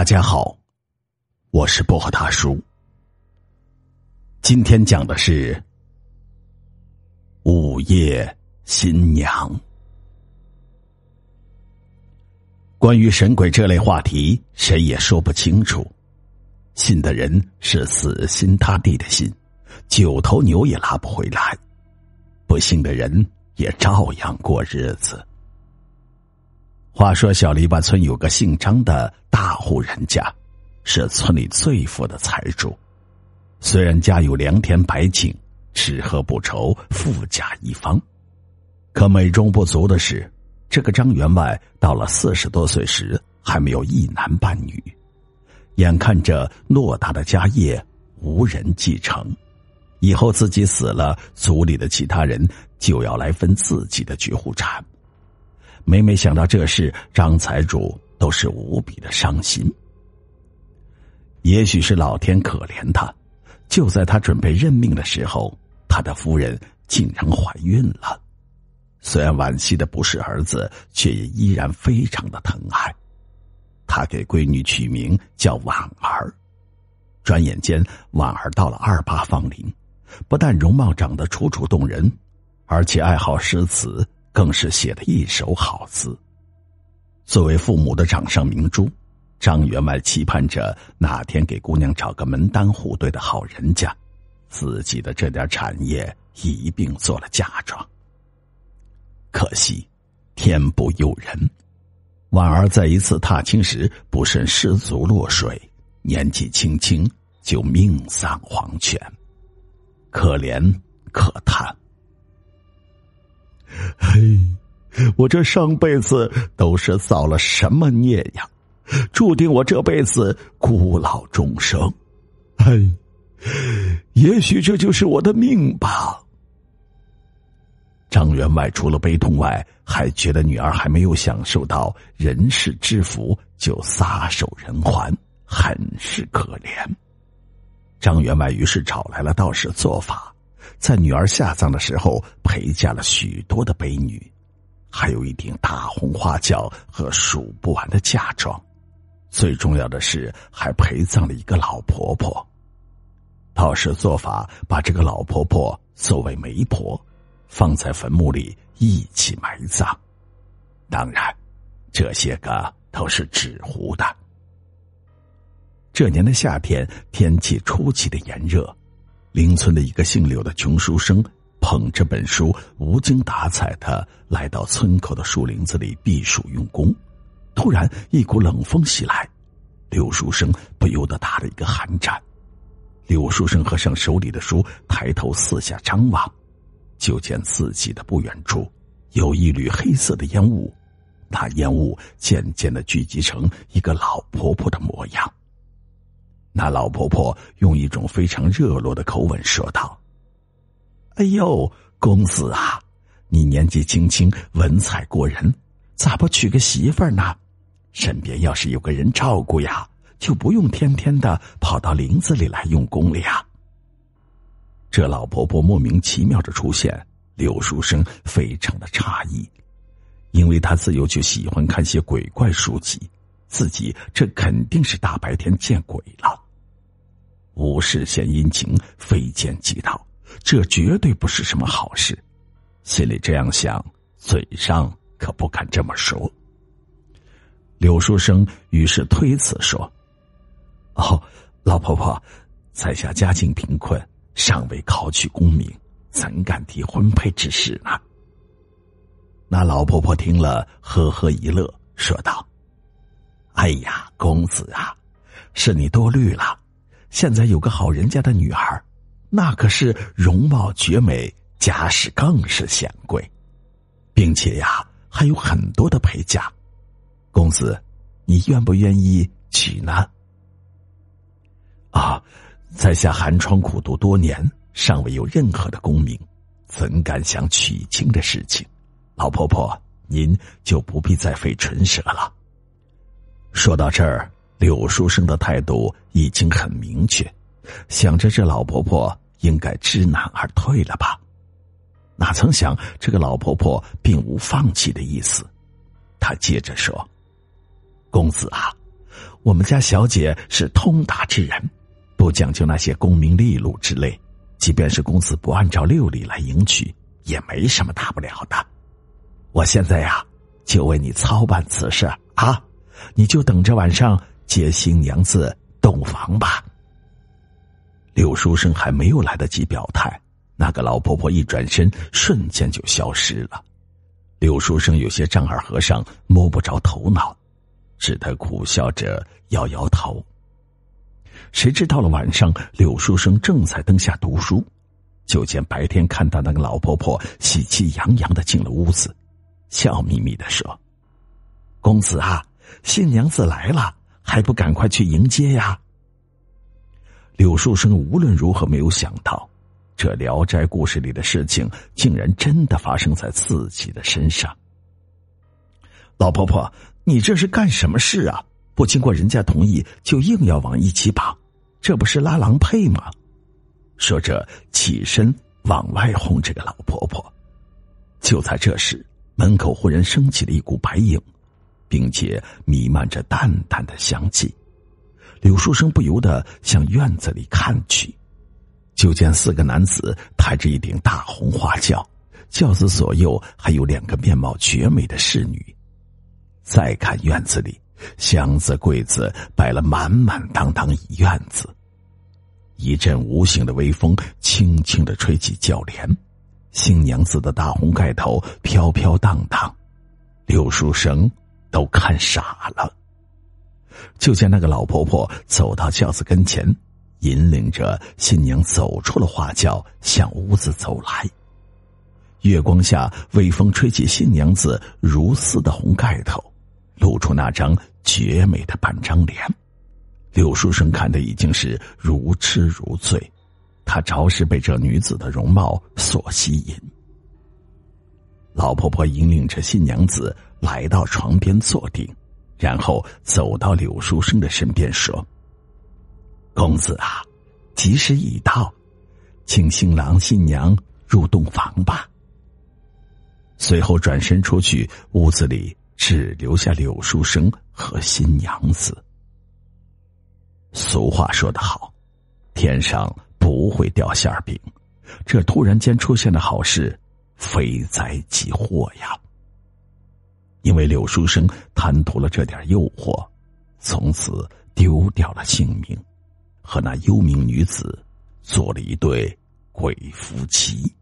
大家好，我是薄荷大叔。今天讲的是午夜新娘。关于神鬼这类话题，谁也说不清楚。信的人是死心塌地的信，九头牛也拉不回来；不信的人也照样过日子。话说，小篱笆村有个姓张的大户人家，是村里最富的财主。虽然家有良田百顷，吃喝不愁，富甲一方，可美中不足的是，这个张员外到了四十多岁时，还没有一男半女。眼看着偌大的家业无人继承，以后自己死了，族里的其他人就要来分自己的绝户产。每每想到这事，张财主都是无比的伤心。也许是老天可怜他，就在他准备认命的时候，他的夫人竟然怀孕了。虽然惋惜的不是儿子，却也依然非常的疼爱。他给闺女取名叫婉儿。转眼间，婉儿到了二八芳龄，不但容貌长得楚楚动人，而且爱好诗词。更是写的一手好字。作为父母的掌上明珠，张员外期盼着哪天给姑娘找个门当户对的好人家，自己的这点产业一并做了嫁妆。可惜，天不佑人，婉儿在一次踏青时不慎失足落水，年纪轻轻就命丧黄泉，可怜可叹。嘿，我这上辈子都是造了什么孽呀？注定我这辈子孤老终生。嘿，也许这就是我的命吧。张员外除了悲痛外，还觉得女儿还没有享受到人世之福，就撒手人寰，很是可怜。张员外于是找来了道士做法。在女儿下葬的时候，陪嫁了许多的悲女，还有一顶大红花轿和数不完的嫁妆。最重要的是，还陪葬了一个老婆婆。道士做法，把这个老婆婆作为媒婆，放在坟墓里一起埋葬。当然，这些个都是纸糊的。这年的夏天，天气出奇的炎热。邻村的一个姓柳的穷书生捧着本书，无精打采的来到村口的树林子里避暑用功。突然，一股冷风袭来，柳书生不由得打了一个寒颤。柳书生合上手里的书，抬头四下张望，就见自己的不远处有一缕黑色的烟雾，那烟雾渐渐的聚集成一个老婆婆的模样。那老婆婆用一种非常热络的口吻说道：“哎呦，公子啊，你年纪轻轻，文采过人，咋不娶个媳妇儿呢？身边要是有个人照顾呀，就不用天天的跑到林子里来用功了呀。”这老婆婆莫名其妙的出现，柳书生非常的诧异，因为他自幼就喜欢看些鬼怪书籍。自己这肯定是大白天见鬼了。无事献殷勤，非奸即盗，这绝对不是什么好事。心里这样想，嘴上可不敢这么说。柳书生于是推辞说：“哦，老婆婆，在下家境贫困，尚未考取功名，怎敢提婚配之事呢？”那老婆婆听了，呵呵一乐，说道。哎呀，公子啊，是你多虑了。现在有个好人家的女儿，那可是容貌绝美，家世更是显贵，并且呀，还有很多的陪嫁。公子，你愿不愿意娶呢？啊，在下寒窗苦读多年，尚未有任何的功名，怎敢想娶亲的事情？老婆婆，您就不必再费唇舌了。说到这儿，柳书生的态度已经很明确，想着这老婆婆应该知难而退了吧。哪曾想这个老婆婆并无放弃的意思，她接着说：“公子啊，我们家小姐是通达之人，不讲究那些功名利禄之类。即便是公子不按照六礼来迎娶，也没什么大不了的。我现在呀，就为你操办此事啊，你就等着晚上接新娘子洞房吧。柳书生还没有来得及表态，那个老婆婆一转身，瞬间就消失了。柳书生有些丈二和尚摸不着头脑。只得苦笑着摇摇头。谁知到了晚上，柳书生正在灯下读书，就见白天看到那个老婆婆喜气洋洋的进了屋子，笑眯眯的说：“公子啊，新娘子来了，还不赶快去迎接呀？”柳书生无论如何没有想到，这《聊斋故事》里的事情竟然真的发生在自己的身上。老婆婆。你这是干什么事啊？不经过人家同意就硬要往一起绑，这不是拉郎配吗？说着起身往外轰这个老婆婆。就在这时，门口忽然升起了一股白影，并且弥漫着淡淡的香气。柳书生不由得向院子里看去，就见四个男子抬着一顶大红花轿，轿子左右还有两个面貌绝美的侍女。再看院子里，箱子柜子摆了满满当当一院子。一阵无形的微风轻轻的吹起轿帘，新娘子的大红盖头飘飘荡荡，柳书生都看傻了。就见那个老婆婆走到轿子跟前，引领着新娘走出了花轿，向屋子走来。月光下，微风吹起新娘子如丝的红盖头。露出那张绝美的半张脸，柳书生看的已经是如痴如醉，他着实被这女子的容貌所吸引。老婆婆引领着新娘子来到床边坐定，然后走到柳书生的身边说：“公子啊，吉时已到，请新郎新娘入洞房吧。”随后转身出去，屋子里。只留下柳书生和新娘子。俗话说得好，天上不会掉馅饼，这突然间出现的好事，非灾即祸呀。因为柳书生贪图了这点诱惑，从此丢掉了性命，和那幽冥女子做了一对鬼夫妻。